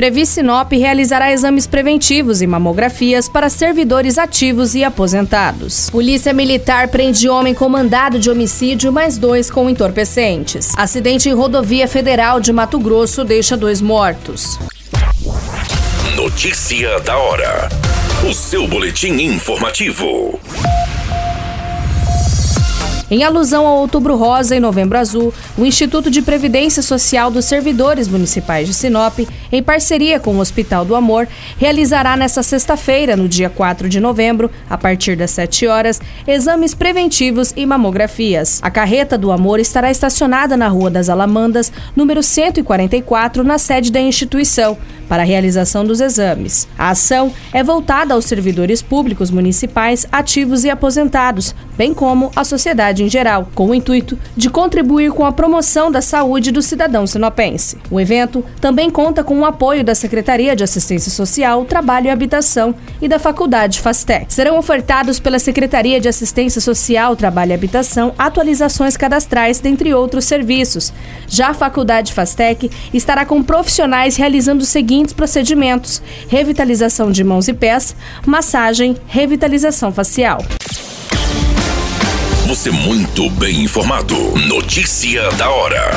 Previ Sinop realizará exames preventivos e mamografias para servidores ativos e aposentados. Polícia Militar prende homem com mandado de homicídio, mais dois com entorpecentes. Acidente em rodovia federal de Mato Grosso deixa dois mortos. Notícia da hora. O seu boletim informativo. Em alusão ao Outubro Rosa e Novembro Azul, o Instituto de Previdência Social dos Servidores Municipais de Sinop, em parceria com o Hospital do Amor, realizará nesta sexta-feira, no dia 4 de novembro, a partir das 7 horas, exames preventivos e mamografias. A carreta do Amor estará estacionada na Rua das Alamandas, número 144, na sede da instituição, para a realização dos exames. A ação é voltada aos servidores públicos municipais ativos e aposentados, bem como à sociedade em geral, com o intuito de contribuir com a promoção da saúde do cidadão sinopense. O evento também conta com o apoio da Secretaria de Assistência Social, Trabalho e Habitação e da Faculdade FASTEC. Serão ofertados pela Secretaria de Assistência Social, Trabalho e Habitação atualizações cadastrais, dentre outros serviços. Já a Faculdade FASTEC estará com profissionais realizando o seguinte seguintes procedimentos: revitalização de mãos e pés, massagem, revitalização facial. Você muito bem informado. Notícia da hora.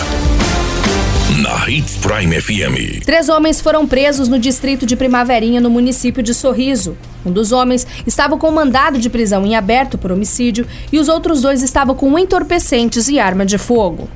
Na Hits Prime FM. Três homens foram presos no distrito de Primaverinha, no município de Sorriso. Um dos homens estava com mandado de prisão em aberto por homicídio e os outros dois estavam com entorpecentes e arma de fogo.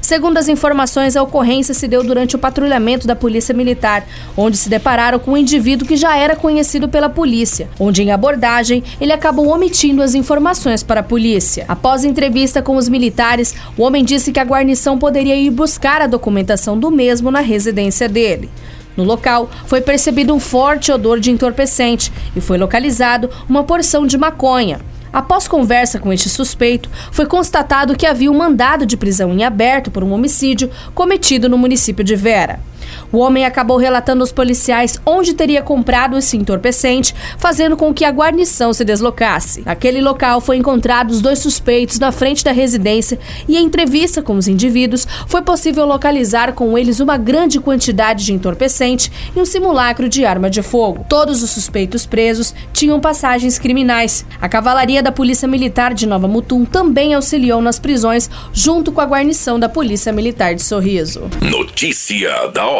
Segundo as informações, a ocorrência se deu durante o patrulhamento da Polícia Militar, onde se depararam com um indivíduo que já era conhecido pela polícia, onde em abordagem ele acabou omitindo as informações para a polícia. Após entrevista com os militares, o homem disse que a guarnição poderia ir buscar a documentação do mesmo na residência dele. No local, foi percebido um forte odor de entorpecente e foi localizado uma porção de maconha. Após conversa com este suspeito, foi constatado que havia um mandado de prisão em aberto por um homicídio cometido no município de Vera. O homem acabou relatando aos policiais onde teria comprado esse entorpecente, fazendo com que a guarnição se deslocasse. Naquele local foi encontrado os dois suspeitos na frente da residência e em entrevista com os indivíduos foi possível localizar com eles uma grande quantidade de entorpecente e um simulacro de arma de fogo. Todos os suspeitos presos tinham passagens criminais. A cavalaria da Polícia Militar de Nova Mutum também auxiliou nas prisões junto com a guarnição da Polícia Militar de Sorriso. Notícia da hora.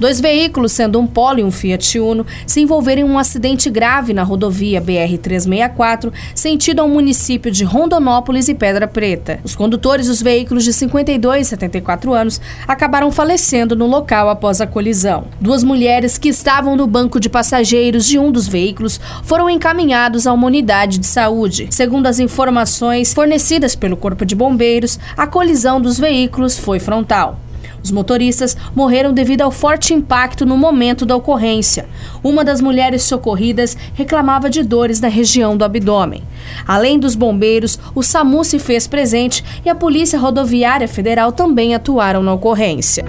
Dois veículos, sendo um Polo e um Fiat Uno, se envolveram em um acidente grave na rodovia BR-364, sentido ao município de Rondonópolis e Pedra Preta. Os condutores dos veículos de 52 e 74 anos acabaram falecendo no local após a colisão. Duas mulheres que estavam no banco de passageiros de um dos veículos foram encaminhados a uma unidade de saúde. Segundo as informações fornecidas pelo Corpo de Bombeiros, a colisão dos veículos foi frontal. Os motoristas morreram devido ao forte impacto no momento da ocorrência. Uma das mulheres socorridas reclamava de dores na região do abdômen. Além dos bombeiros, o SAMU se fez presente e a Polícia Rodoviária Federal também atuaram na ocorrência.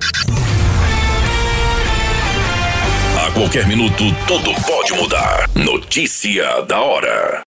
A qualquer minuto, tudo pode mudar. Notícia da hora.